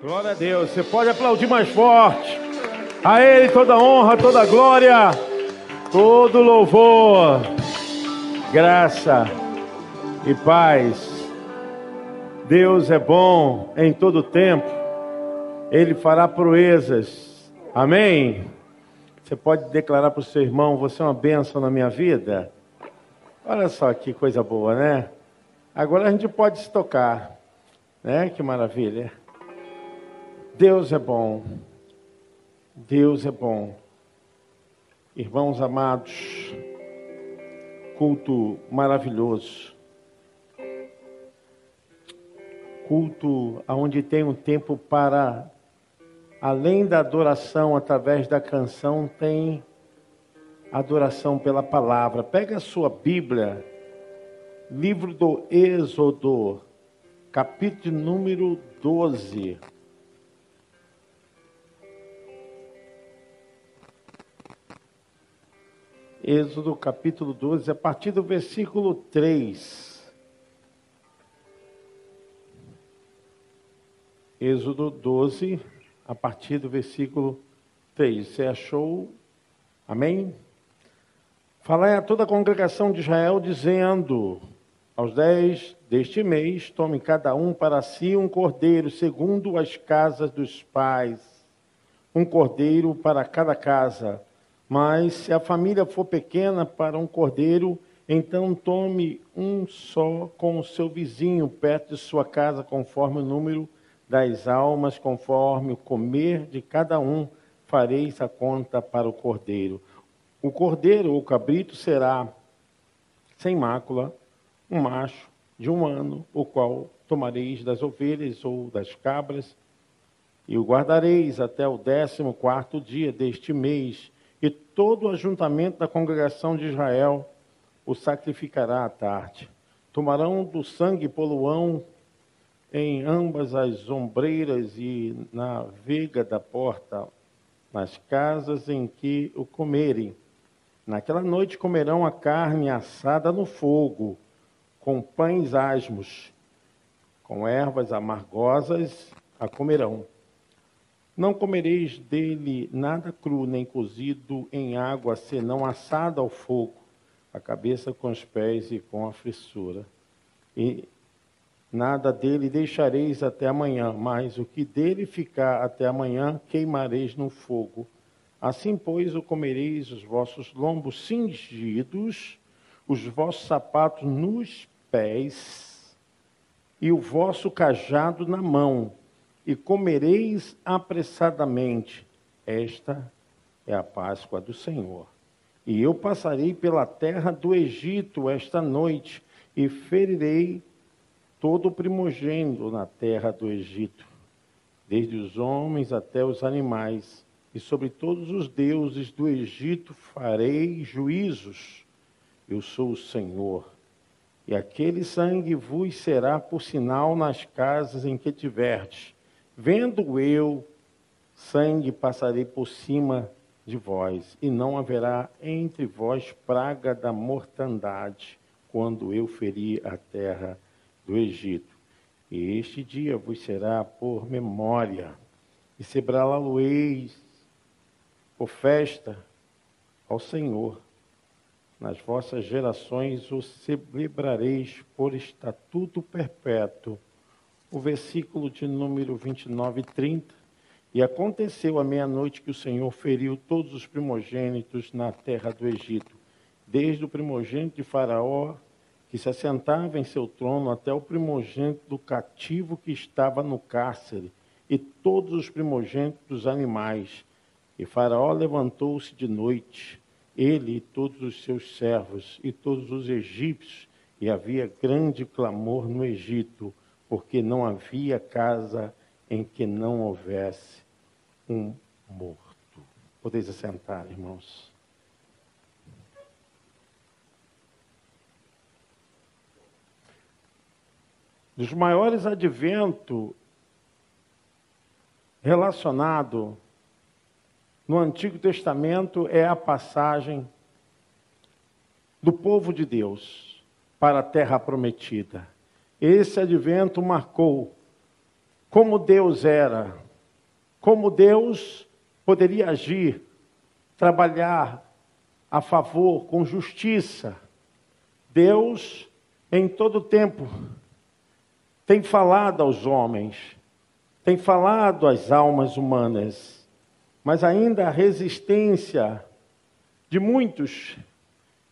Glória a Deus. Você pode aplaudir mais forte. A Ele toda honra, toda glória, todo louvor, graça e paz. Deus é bom em todo tempo. Ele fará proezas. Amém. Você pode declarar para o seu irmão: Você é uma bênção na minha vida. Olha só que coisa boa, né? Agora a gente pode se tocar, né? Que maravilha. Deus é bom. Deus é bom. Irmãos amados, culto maravilhoso. Culto onde tem um tempo para, além da adoração através da canção, tem adoração pela palavra. Pega a sua Bíblia, livro do Êxodo, capítulo número 12. Êxodo capítulo 12, a partir do versículo 3. Êxodo 12, a partir do versículo 3. Você achou? Amém? Falai a toda a congregação de Israel, dizendo: Aos dez deste mês, tome cada um para si um cordeiro, segundo as casas dos pais, um cordeiro para cada casa mas se a família for pequena para um cordeiro, então tome um só com o seu vizinho perto de sua casa, conforme o número das almas, conforme o comer de cada um, fareis a conta para o cordeiro. O cordeiro ou cabrito será sem mácula, um macho de um ano, o qual tomareis das ovelhas ou das cabras, e o guardareis até o décimo quarto dia deste mês, todo o ajuntamento da congregação de Israel o sacrificará à tarde. Tomarão do sangue poluão em ambas as ombreiras e na vega da porta, nas casas em que o comerem. Naquela noite comerão a carne assada no fogo, com pães asmos, com ervas amargosas a comerão. Não comereis dele nada cru, nem cozido em água, senão assado ao fogo, a cabeça com os pés e com a frissura. E nada dele deixareis até amanhã, mas o que dele ficar até amanhã queimareis no fogo. Assim, pois, o comereis os vossos lombos cingidos, os vossos sapatos nos pés e o vosso cajado na mão e comereis apressadamente. Esta é a Páscoa do Senhor. E eu passarei pela terra do Egito esta noite e ferirei todo o primogênito na terra do Egito, desde os homens até os animais, e sobre todos os deuses do Egito farei juízos. Eu sou o Senhor. E aquele sangue vos será por sinal nas casas em que tiverdes Vendo eu sangue, passarei por cima de vós, e não haverá entre vós praga da mortandade, quando eu ferir a terra do Egito. E este dia vos será por memória, e celebrá-lo-eis por festa ao Senhor. Nas vossas gerações o celebrareis por estatuto perpétuo o versículo de número 29 e 30. E aconteceu à meia-noite que o Senhor feriu todos os primogênitos na terra do Egito, desde o primogênito de Faraó, que se assentava em seu trono, até o primogênito do cativo que estava no cárcere, e todos os primogênitos dos animais. E Faraó levantou-se de noite, ele e todos os seus servos, e todos os egípcios, e havia grande clamor no Egito porque não havia casa em que não houvesse um morto. Podeis assentar, irmãos. Dos maiores adventos relacionado no Antigo Testamento é a passagem do povo de Deus para a terra prometida. Esse advento marcou como Deus era, como Deus poderia agir, trabalhar a favor, com justiça. Deus, em todo tempo, tem falado aos homens, tem falado às almas humanas, mas ainda a resistência de muitos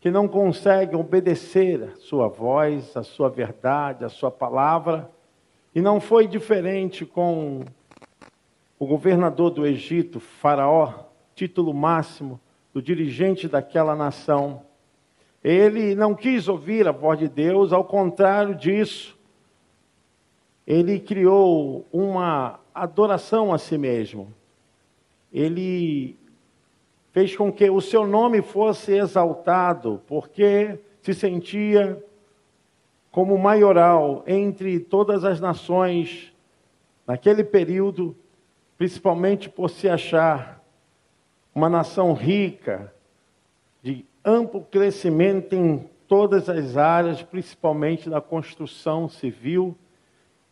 que não conseguem obedecer a sua voz, a sua verdade, a sua palavra, e não foi diferente com o governador do Egito, Faraó, título máximo do dirigente daquela nação. Ele não quis ouvir a voz de Deus, ao contrário disso, ele criou uma adoração a si mesmo. Ele fez com que o seu nome fosse exaltado, porque se sentia como maioral entre todas as nações naquele período, principalmente por se achar uma nação rica, de amplo crescimento em todas as áreas, principalmente da construção civil,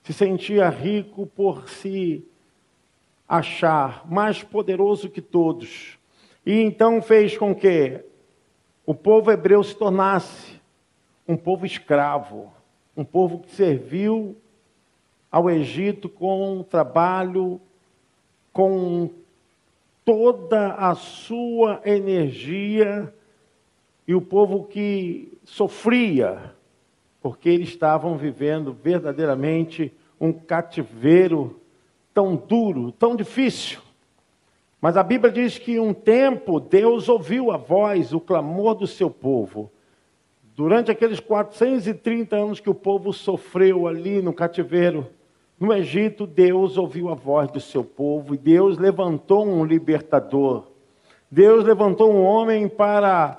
se sentia rico por se achar mais poderoso que todos. E então fez com que o povo hebreu se tornasse um povo escravo, um povo que serviu ao Egito com trabalho, com toda a sua energia, e o povo que sofria, porque eles estavam vivendo verdadeiramente um cativeiro tão duro, tão difícil. Mas a Bíblia diz que um tempo Deus ouviu a voz, o clamor do seu povo. Durante aqueles 430 anos que o povo sofreu ali no cativeiro, no Egito, Deus ouviu a voz do seu povo e Deus levantou um libertador. Deus levantou um homem para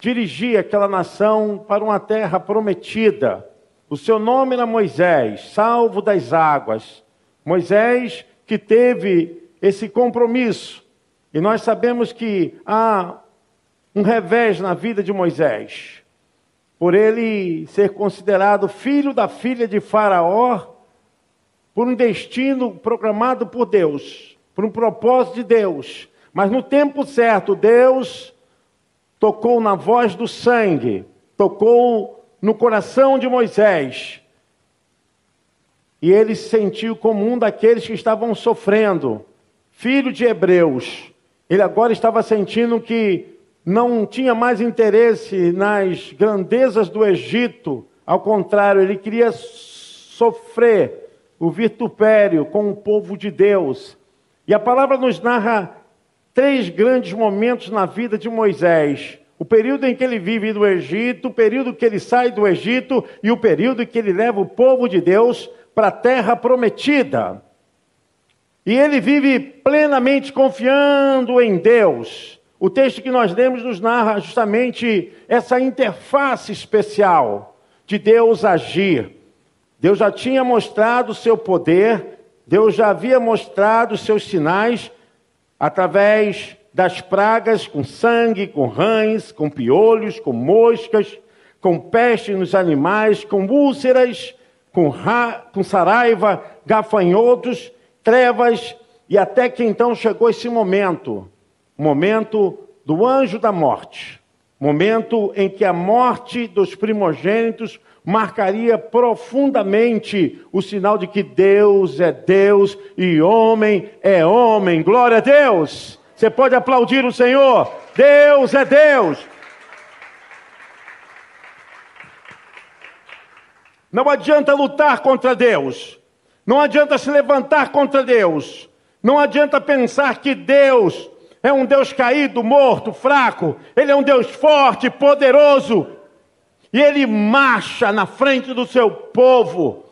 dirigir aquela nação para uma terra prometida. O seu nome era Moisés, salvo das águas. Moisés que teve esse compromisso. E nós sabemos que há um revés na vida de Moisés por ele ser considerado filho da filha de Faraó, por um destino proclamado por Deus, por um propósito de Deus. Mas no tempo certo, Deus tocou na voz do sangue, tocou no coração de Moisés. E ele se sentiu como um daqueles que estavam sofrendo, filho de Hebreus. Ele agora estava sentindo que não tinha mais interesse nas grandezas do Egito, ao contrário, ele queria sofrer o vitupério com o povo de Deus. E a palavra nos narra três grandes momentos na vida de Moisés: o período em que ele vive no Egito, o período que ele sai do Egito e o período em que ele leva o povo de Deus para a terra prometida. E ele vive plenamente confiando em Deus. O texto que nós lemos nos narra justamente essa interface especial de Deus agir. Deus já tinha mostrado o seu poder, Deus já havia mostrado os seus sinais através das pragas com sangue, com rães, com piolhos, com moscas, com peste nos animais, com úlceras, com, ra... com saraiva, gafanhotos, trevas, e até que então chegou esse momento momento do anjo da morte, momento em que a morte dos primogênitos marcaria profundamente o sinal de que Deus é Deus e homem é homem. Glória a Deus! Você pode aplaudir o Senhor. Deus é Deus. Não adianta lutar contra Deus. Não adianta se levantar contra Deus. Não adianta pensar que Deus é um Deus caído, morto, fraco. Ele é um Deus forte, poderoso. E ele marcha na frente do seu povo.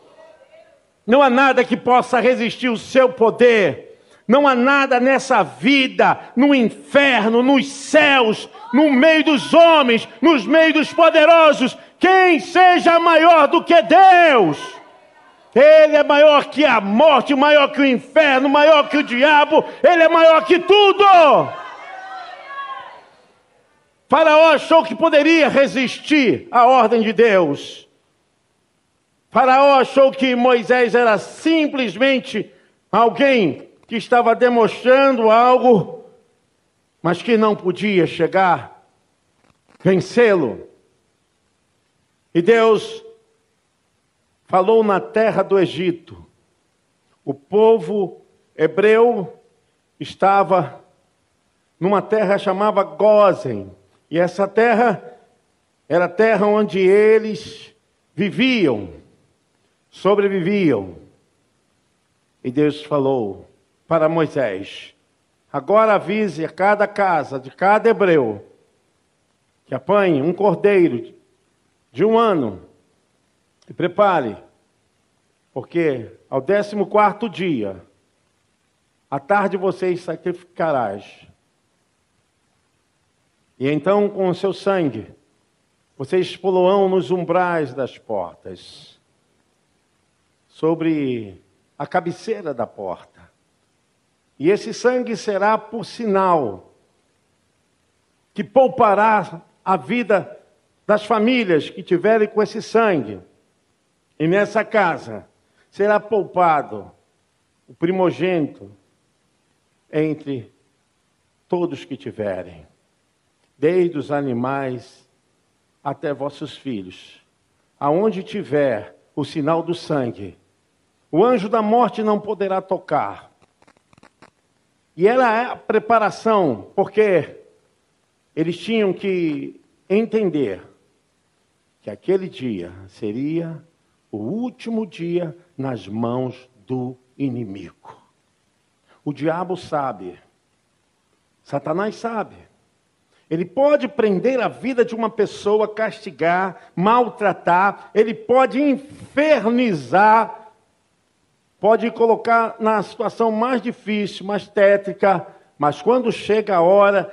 Não há nada que possa resistir o seu poder. Não há nada nessa vida, no inferno, nos céus, no meio dos homens, nos meios dos poderosos, quem seja maior do que Deus. Ele é maior que a morte, maior que o inferno, maior que o diabo, ele é maior que tudo. Faraó achou que poderia resistir à ordem de Deus. Faraó achou que Moisés era simplesmente Alguém que estava demonstrando algo, mas que não podia chegar, vencê-lo. E Deus falou na terra do Egito. O povo hebreu estava numa terra chamada Gozen. E essa terra era a terra onde eles viviam, sobreviviam. E Deus falou para Moisés: Agora avise a cada casa de cada hebreu que apanhe um cordeiro de um ano e prepare, porque ao décimo quarto dia, à tarde vocês sacrificarás. E então, com o seu sangue, vocês poloão nos umbrais das portas, sobre a cabeceira da porta. E esse sangue será por sinal que poupará a vida das famílias que tiverem com esse sangue. E nessa casa será poupado o primogênito entre todos que tiverem, desde os animais até vossos filhos. Aonde tiver o sinal do sangue, o anjo da morte não poderá tocar. E era a preparação, porque eles tinham que entender que aquele dia seria o último dia nas mãos do inimigo. O diabo sabe, Satanás sabe. Ele pode prender a vida de uma pessoa, castigar, maltratar, ele pode infernizar, pode colocar na situação mais difícil, mais tétrica, mas quando chega a hora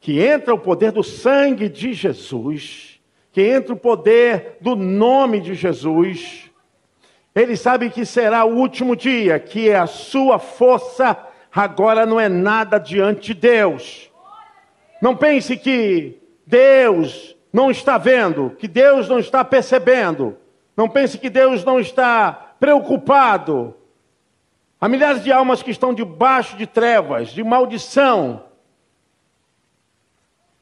que entra o poder do sangue de Jesus, que entra o poder do nome de Jesus, ele sabe que será o último dia, que a sua força agora não é nada diante de Deus. Não pense que Deus não está vendo, que Deus não está percebendo. Não pense que Deus não está preocupado. Há milhares de almas que estão debaixo de trevas, de maldição,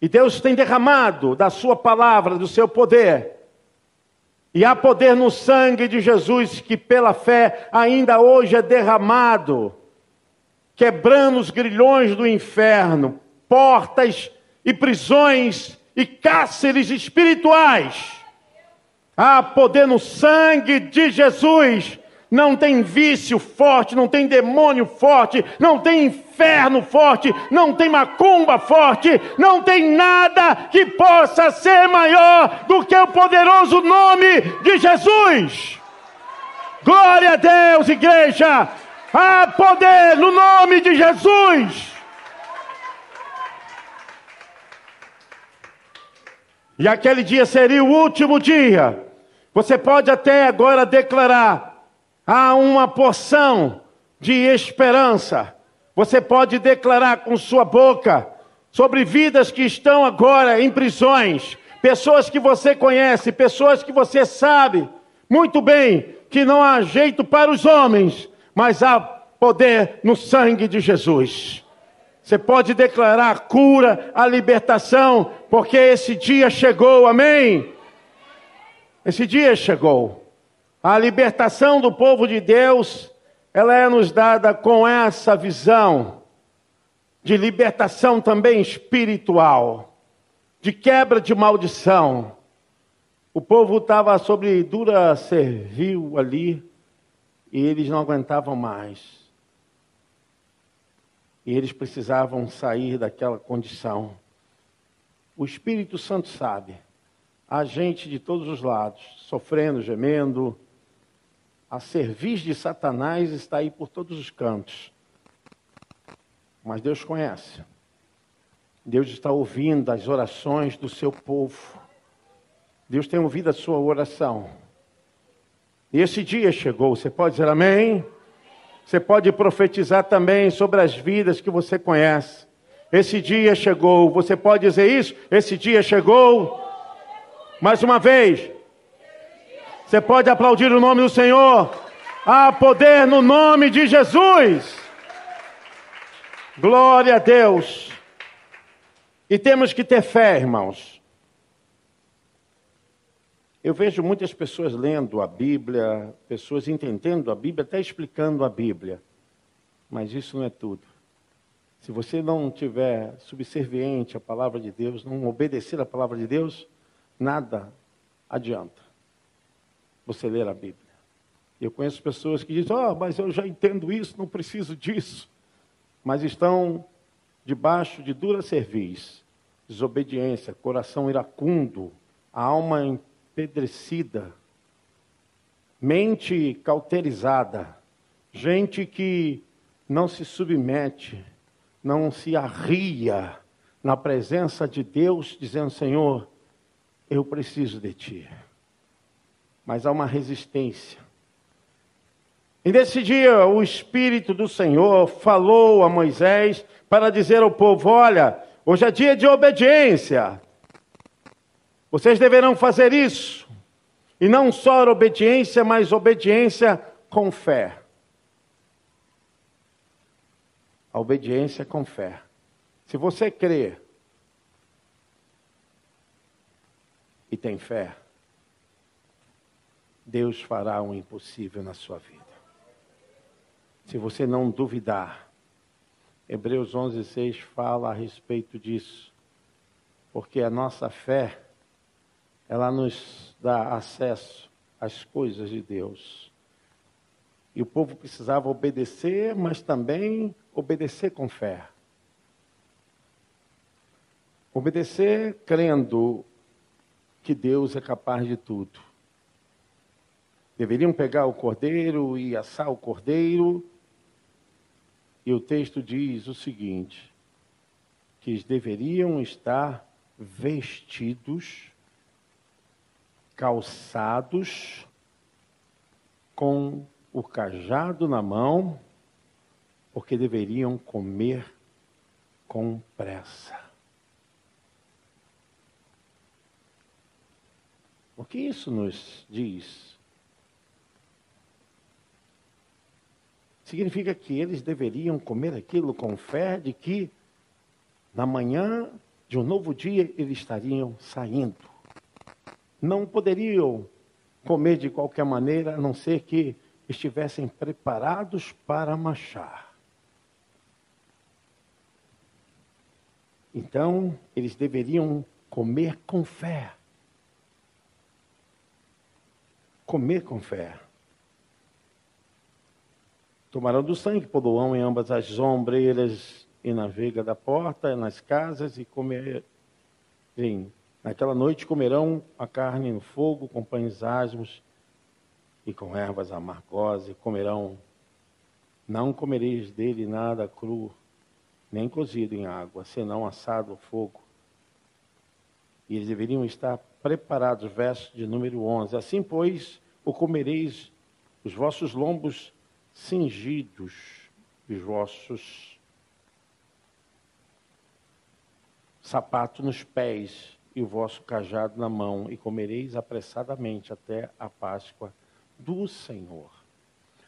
e Deus tem derramado da sua palavra, do seu poder. E há poder no sangue de Jesus que pela fé ainda hoje é derramado, quebrando os grilhões do inferno, portas e prisões e cárceres espirituais. Há poder no sangue de Jesus não tem vício forte, não tem demônio forte, não tem inferno forte, não tem macumba forte, não tem nada que possa ser maior do que o poderoso nome de Jesus. Glória a Deus, igreja. Há poder no nome de Jesus. E aquele dia seria o último dia. Você pode até agora declarar: há uma porção de esperança. Você pode declarar com sua boca sobre vidas que estão agora em prisões, pessoas que você conhece, pessoas que você sabe muito bem que não há jeito para os homens, mas há poder no sangue de Jesus. Você pode declarar a cura, a libertação, porque esse dia chegou, amém? Esse dia chegou. A libertação do povo de Deus, ela é nos dada com essa visão de libertação também espiritual, de quebra de maldição. O povo estava sobre dura servil ali e eles não aguentavam mais. E eles precisavam sair daquela condição. O Espírito Santo sabe. Há gente de todos os lados, sofrendo, gemendo, a serviço de Satanás está aí por todos os cantos. Mas Deus conhece. Deus está ouvindo as orações do seu povo. Deus tem ouvido a sua oração. E esse dia chegou. Você pode dizer amém? Você pode profetizar também sobre as vidas que você conhece. Esse dia chegou. Você pode dizer isso? Esse dia chegou. Mais uma vez. Você pode aplaudir o nome do Senhor. Há poder no nome de Jesus. Glória a Deus. E temos que ter fé, irmãos. Eu vejo muitas pessoas lendo a Bíblia, pessoas entendendo a Bíblia, até explicando a Bíblia. Mas isso não é tudo. Se você não tiver subserviente à palavra de Deus, não obedecer à palavra de Deus, nada adianta você ler a Bíblia. Eu conheço pessoas que dizem: Oh, mas eu já entendo isso, não preciso disso. Mas estão debaixo de dura cerviz, desobediência, coração iracundo, alma empedrecida, mente cauterizada, gente que não se submete, não se arria na presença de Deus, dizendo: Senhor, eu preciso de Ti. Mas há uma resistência e nesse dia, o Espírito do Senhor falou a Moisés para dizer ao povo: Olha, hoje é dia de obediência. Vocês deverão fazer isso. E não só obediência, mas obediência com fé. A obediência com fé. Se você crê e tem fé, Deus fará o impossível na sua vida se você não duvidar. Hebreus 11, 6 fala a respeito disso, porque a nossa fé, ela nos dá acesso às coisas de Deus. E o povo precisava obedecer, mas também obedecer com fé. Obedecer crendo que Deus é capaz de tudo. Deveriam pegar o cordeiro e assar o cordeiro e o texto diz o seguinte: que eles deveriam estar vestidos, calçados, com o cajado na mão, porque deveriam comer com pressa. O que isso nos diz? Significa que eles deveriam comer aquilo com fé de que na manhã de um novo dia eles estariam saindo. Não poderiam comer de qualquer maneira, a não ser que estivessem preparados para marchar. Então, eles deveriam comer com fé. Comer com fé. Tomarão do sangue, poloão em ambas as ombreiras e na veiga da porta, nas casas, e comerem. Naquela noite comerão a carne no fogo, com pães asmos e com ervas amargosas, e comerão. Não comereis dele nada cru, nem cozido em água, senão assado ao fogo. E eles deveriam estar preparados, verso de número 11. Assim, pois, o comereis os vossos lombos cingidos os vossos sapatos nos pés e o vosso cajado na mão, e comereis apressadamente até a Páscoa do Senhor.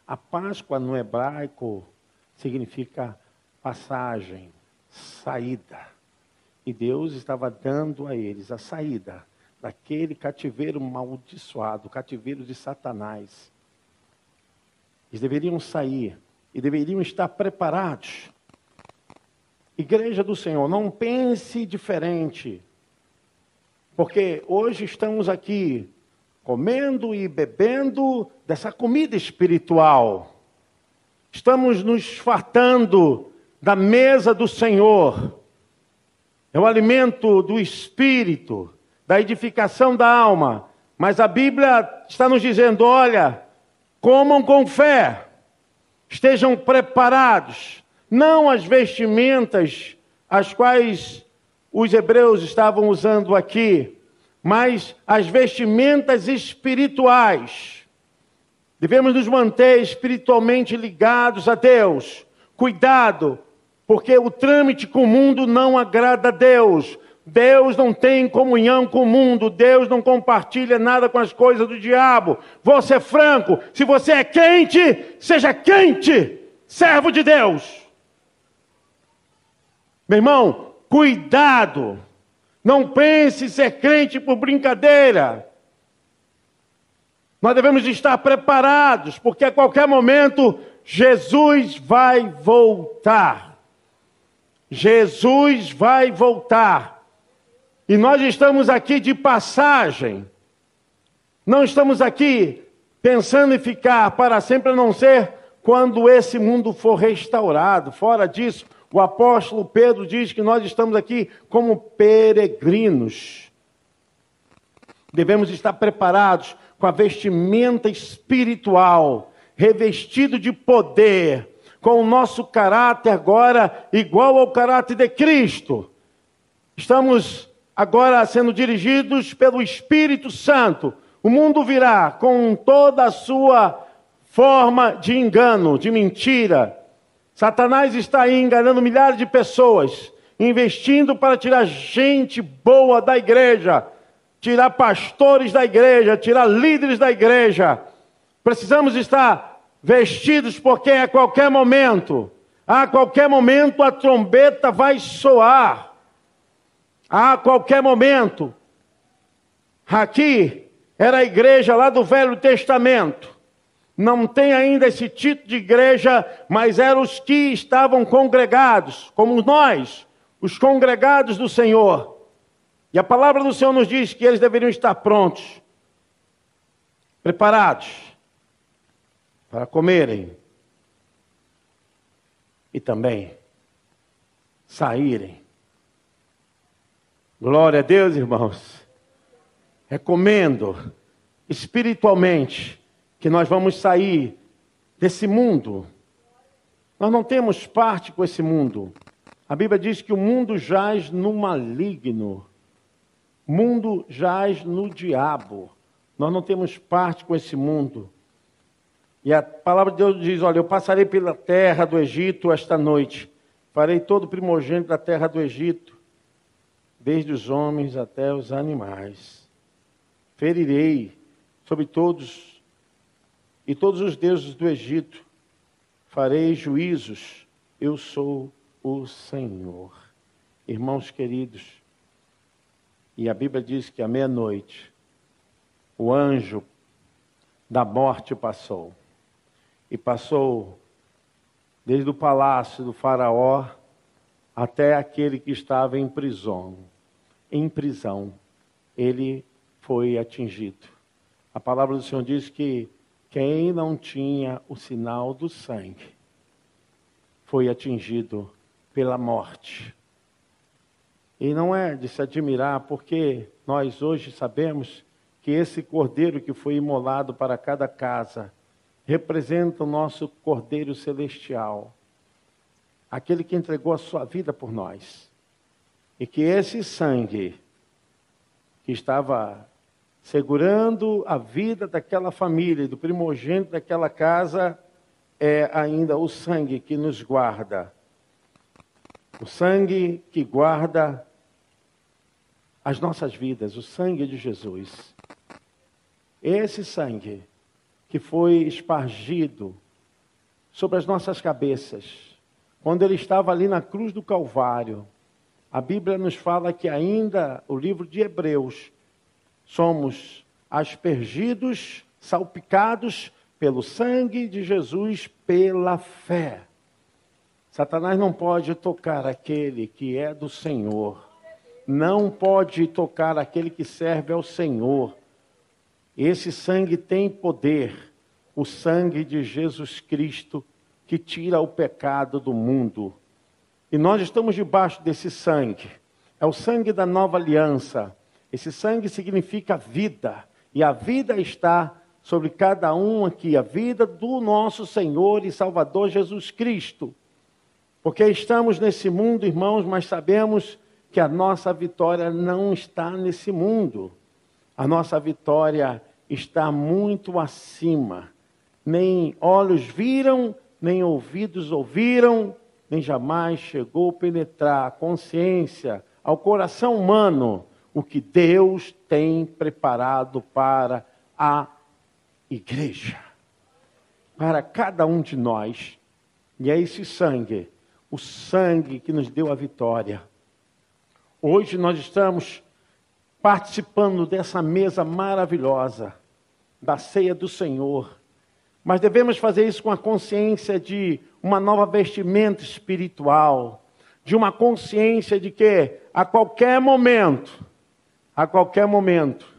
A Páscoa no hebraico significa passagem, saída. E Deus estava dando a eles a saída daquele cativeiro maldiçoado, cativeiro de Satanás eles deveriam sair e deveriam estar preparados. Igreja do Senhor, não pense diferente. Porque hoje estamos aqui comendo e bebendo dessa comida espiritual. Estamos nos fartando da mesa do Senhor. É o alimento do espírito, da edificação da alma. Mas a Bíblia está nos dizendo: olha, Comam com fé, estejam preparados, não as vestimentas as quais os hebreus estavam usando aqui, mas as vestimentas espirituais. Devemos nos manter espiritualmente ligados a Deus. Cuidado, porque o trâmite com o mundo não agrada a Deus. Deus não tem comunhão com o mundo, Deus não compartilha nada com as coisas do diabo. Vou ser franco: se você é quente, seja quente, servo de Deus. Meu irmão, cuidado, não pense ser crente por brincadeira. Nós devemos estar preparados, porque a qualquer momento Jesus vai voltar. Jesus vai voltar. E nós estamos aqui de passagem. Não estamos aqui pensando em ficar para sempre, a não ser quando esse mundo for restaurado. Fora disso, o apóstolo Pedro diz que nós estamos aqui como peregrinos. Devemos estar preparados com a vestimenta espiritual, revestido de poder, com o nosso caráter agora igual ao caráter de Cristo. Estamos agora sendo dirigidos pelo Espírito Santo. O mundo virá com toda a sua forma de engano, de mentira. Satanás está aí enganando milhares de pessoas, investindo para tirar gente boa da igreja tirar pastores da igreja, tirar líderes da igreja. Precisamos estar vestidos, porque a qualquer momento, a qualquer momento a trombeta vai soar. A qualquer momento. Aqui era a igreja lá do Velho Testamento. Não tem ainda esse título de igreja, mas eram os que estavam congregados, como nós, os congregados do Senhor. E a palavra do Senhor nos diz que eles deveriam estar prontos, preparados para comerem e também saírem. Glória a Deus, irmãos. Recomendo espiritualmente que nós vamos sair desse mundo. Nós não temos parte com esse mundo. A Bíblia diz que o mundo jaz no maligno mundo jaz no diabo. Nós não temos parte com esse mundo. E a palavra de Deus diz: Olha, eu passarei pela terra do Egito esta noite, farei todo o primogênito da terra do Egito, desde os homens até os animais. Ferirei sobre todos e todos os deuses do Egito, farei juízos, eu sou o Senhor. Irmãos queridos, e a Bíblia diz que à meia-noite o anjo da morte passou. E passou desde o palácio do Faraó até aquele que estava em prisão. Em prisão, ele foi atingido. A palavra do Senhor diz que quem não tinha o sinal do sangue foi atingido pela morte. E não é de se admirar, porque nós hoje sabemos que esse cordeiro que foi imolado para cada casa representa o nosso cordeiro celestial, aquele que entregou a sua vida por nós. E que esse sangue que estava segurando a vida daquela família, do primogênito daquela casa, é ainda o sangue que nos guarda. O sangue que guarda as nossas vidas, o sangue de Jesus. Esse sangue que foi espargido sobre as nossas cabeças, quando ele estava ali na cruz do Calvário, a Bíblia nos fala que ainda o livro de Hebreus somos aspergidos, salpicados pelo sangue de Jesus pela fé. Satanás não pode tocar aquele que é do Senhor não pode tocar aquele que serve ao Senhor. Esse sangue tem poder, o sangue de Jesus Cristo que tira o pecado do mundo. E nós estamos debaixo desse sangue. É o sangue da nova aliança. Esse sangue significa vida, e a vida está sobre cada um aqui, a vida do nosso Senhor e Salvador Jesus Cristo. Porque estamos nesse mundo, irmãos, mas sabemos que a nossa vitória não está nesse mundo. A nossa vitória está muito acima. Nem olhos viram, nem ouvidos ouviram, nem jamais chegou a penetrar a consciência ao coração humano o que Deus tem preparado para a igreja, para cada um de nós. E é esse sangue, o sangue que nos deu a vitória. Hoje nós estamos participando dessa mesa maravilhosa, da ceia do Senhor. Mas devemos fazer isso com a consciência de uma nova vestimenta espiritual, de uma consciência de que a qualquer momento a qualquer momento,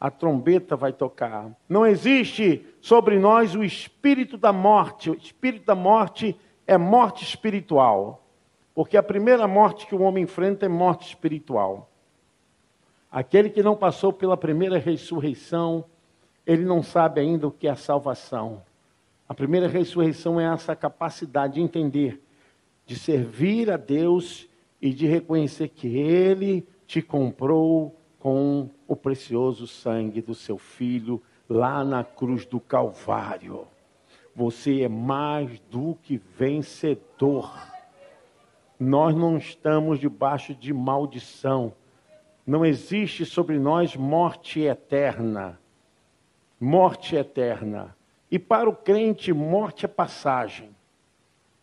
a trombeta vai tocar. Não existe sobre nós o espírito da morte. O espírito da morte é morte espiritual. Porque a primeira morte que o homem enfrenta é morte espiritual. Aquele que não passou pela primeira ressurreição, ele não sabe ainda o que é a salvação. A primeira ressurreição é essa capacidade de entender, de servir a Deus e de reconhecer que Ele te comprou com o precioso sangue do seu filho lá na cruz do Calvário. Você é mais do que vencedor. Nós não estamos debaixo de maldição. Não existe sobre nós morte eterna. Morte eterna. E para o crente, morte é passagem.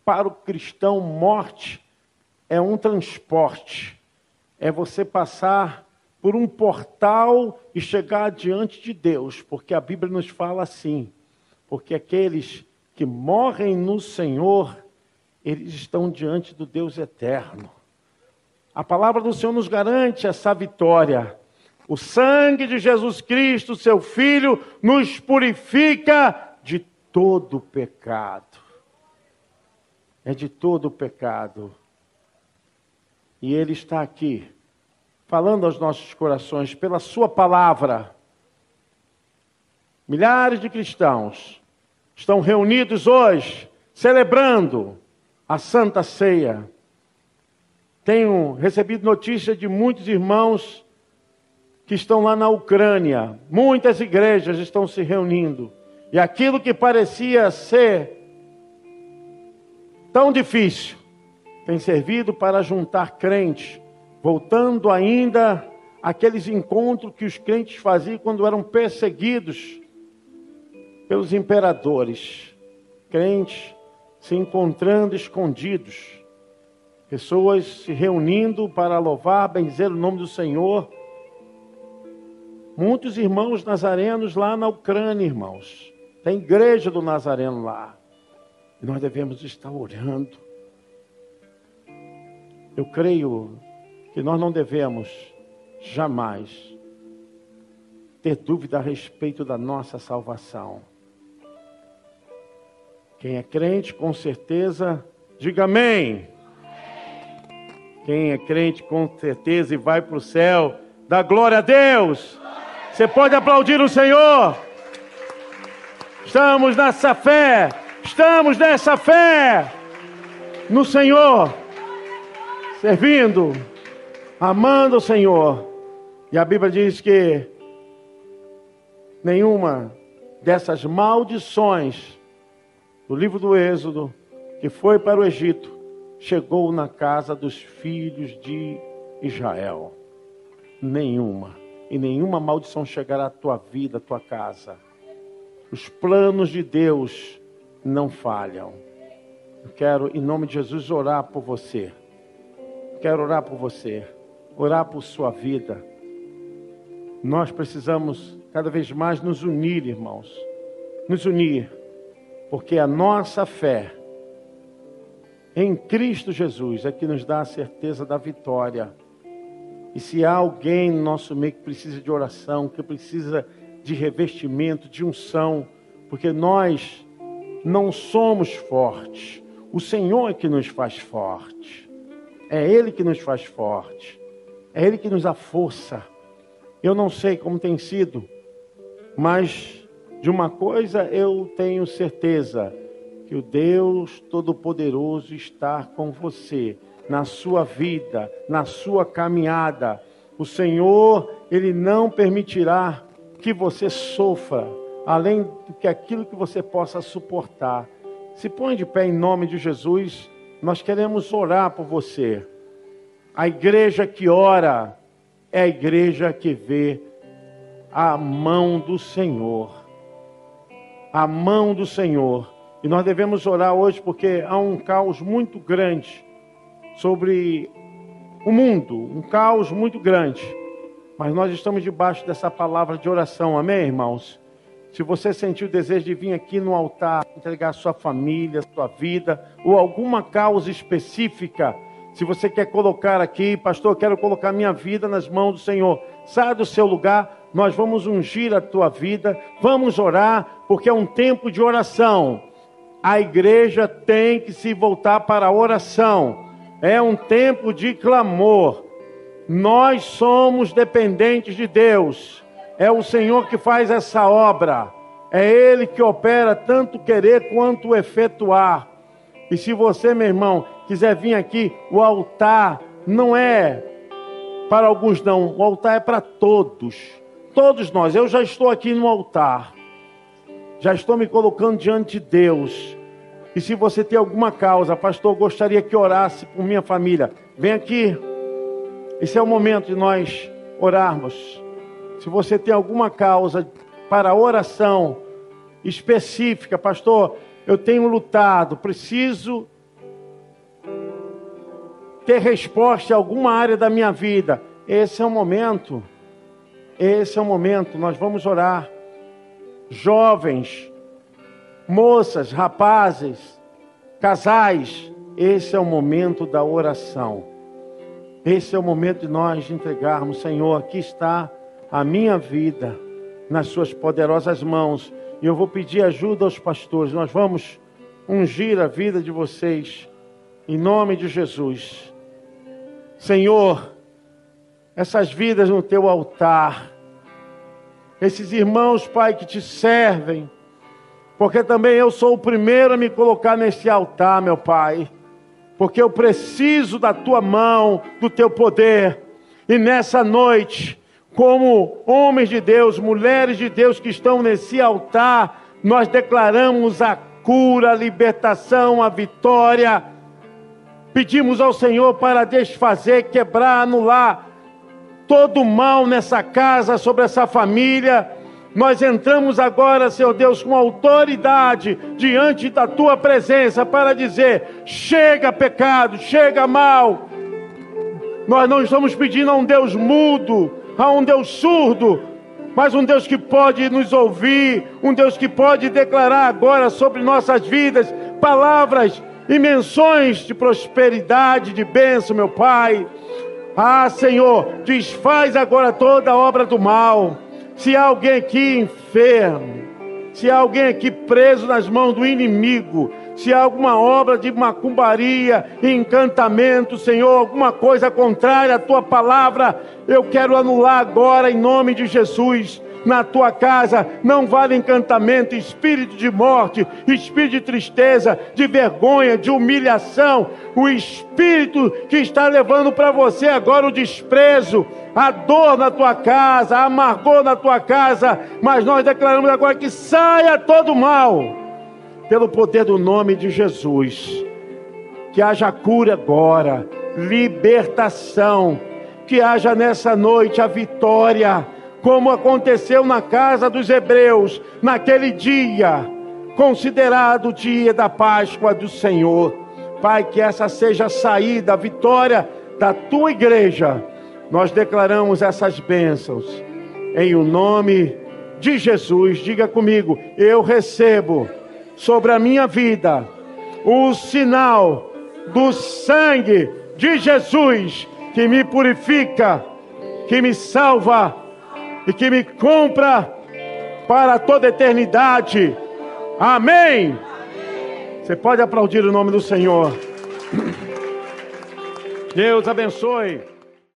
Para o cristão, morte é um transporte é você passar por um portal e chegar diante de Deus, porque a Bíblia nos fala assim: porque aqueles que morrem no Senhor, eles estão diante do Deus eterno. A palavra do Senhor nos garante essa vitória. O sangue de Jesus Cristo, seu Filho, nos purifica de todo pecado. É de todo pecado. E Ele está aqui, falando aos nossos corações, pela Sua palavra. Milhares de cristãos estão reunidos hoje, celebrando a Santa Ceia. Tenho recebido notícia de muitos irmãos que estão lá na Ucrânia. Muitas igrejas estão se reunindo. E aquilo que parecia ser tão difícil, tem servido para juntar crentes, voltando ainda aqueles encontros que os crentes faziam quando eram perseguidos pelos imperadores. Crentes se encontrando escondidos, pessoas se reunindo para louvar, benzer o nome do Senhor. Muitos irmãos nazarenos lá na Ucrânia, irmãos. Tem igreja do Nazareno lá. E nós devemos estar orando eu creio que nós não devemos jamais ter dúvida a respeito da nossa salvação. Quem é crente, com certeza, diga amém. Quem é crente, com certeza, e vai para o céu, dá glória a Deus. Você pode aplaudir o Senhor. Estamos nessa fé, estamos nessa fé no Senhor servindo, amando o Senhor. E a Bíblia diz que nenhuma dessas maldições do livro do Êxodo, que foi para o Egito, chegou na casa dos filhos de Israel. Nenhuma. E nenhuma maldição chegará à tua vida, à tua casa. Os planos de Deus não falham. Eu quero, em nome de Jesus, orar por você. Quero orar por você, orar por sua vida. Nós precisamos cada vez mais nos unir, irmãos. Nos unir, porque a nossa fé em Cristo Jesus é que nos dá a certeza da vitória. E se há alguém no nosso meio que precisa de oração, que precisa de revestimento, de unção, porque nós não somos fortes, o Senhor é que nos faz fortes. É Ele que nos faz forte. É Ele que nos dá força. Eu não sei como tem sido, mas de uma coisa eu tenho certeza: que o Deus Todo-Poderoso está com você, na sua vida, na sua caminhada. O Senhor, Ele não permitirá que você sofra, além do que aquilo que você possa suportar. Se põe de pé em nome de Jesus. Nós queremos orar por você. A igreja que ora é a igreja que vê a mão do Senhor. A mão do Senhor. E nós devemos orar hoje porque há um caos muito grande sobre o mundo, um caos muito grande. Mas nós estamos debaixo dessa palavra de oração, amém, irmãos? Se você sentiu o desejo de vir aqui no altar, entregar sua família, sua vida, ou alguma causa específica, se você quer colocar aqui, pastor, eu quero colocar minha vida nas mãos do Senhor, saia do seu lugar, nós vamos ungir a tua vida, vamos orar, porque é um tempo de oração. A igreja tem que se voltar para a oração, é um tempo de clamor. Nós somos dependentes de Deus. É o Senhor que faz essa obra. É Ele que opera tanto querer quanto efetuar. E se você, meu irmão, quiser vir aqui, o altar não é para alguns, não. O altar é para todos. Todos nós. Eu já estou aqui no altar. Já estou me colocando diante de Deus. E se você tem alguma causa, pastor, gostaria que orasse por minha família. Vem aqui. Esse é o momento de nós orarmos. Se você tem alguma causa para oração específica, pastor, eu tenho lutado, preciso ter resposta em alguma área da minha vida. Esse é o momento. Esse é o momento. Nós vamos orar. Jovens, moças, rapazes, casais, esse é o momento da oração. Esse é o momento de nós entregarmos, Senhor, aqui está a minha vida nas suas poderosas mãos. E eu vou pedir ajuda aos pastores. Nós vamos ungir a vida de vocês em nome de Jesus. Senhor, essas vidas no teu altar, esses irmãos, Pai, que te servem, porque também eu sou o primeiro a me colocar nesse altar, meu Pai porque eu preciso da tua mão, do teu poder. E nessa noite, como homens de Deus, mulheres de Deus que estão nesse altar, nós declaramos a cura, a libertação, a vitória. Pedimos ao Senhor para desfazer, quebrar, anular todo o mal nessa casa, sobre essa família nós entramos agora, Senhor Deus, com autoridade diante da tua presença para dizer: chega pecado, chega mal. Nós não estamos pedindo a um Deus mudo, a um Deus surdo, mas um Deus que pode nos ouvir, um Deus que pode declarar agora sobre nossas vidas palavras e menções de prosperidade, de bênção, meu Pai. Ah, Senhor, desfaz agora toda a obra do mal se há alguém aqui enfermo, se há alguém aqui preso nas mãos do inimigo, se há alguma obra de macumbaria, encantamento, Senhor, alguma coisa contrária à tua palavra, eu quero anular agora em nome de Jesus na tua casa não vale encantamento, espírito de morte, espírito de tristeza, de vergonha, de humilhação, o espírito que está levando para você agora o desprezo, a dor na tua casa, a amargor na tua casa, mas nós declaramos agora que saia todo mal, pelo poder do nome de Jesus. Que haja cura agora, libertação, que haja nessa noite a vitória como aconteceu na casa dos hebreus, naquele dia, considerado o dia da Páscoa do Senhor. Pai, que essa seja a saída, a vitória da tua igreja. Nós declaramos essas bênçãos em o nome de Jesus. Diga comigo: eu recebo sobre a minha vida o sinal do sangue de Jesus que me purifica, que me salva e que me compra para toda eternidade. Amém. Você pode aplaudir o nome do Senhor. Deus abençoe.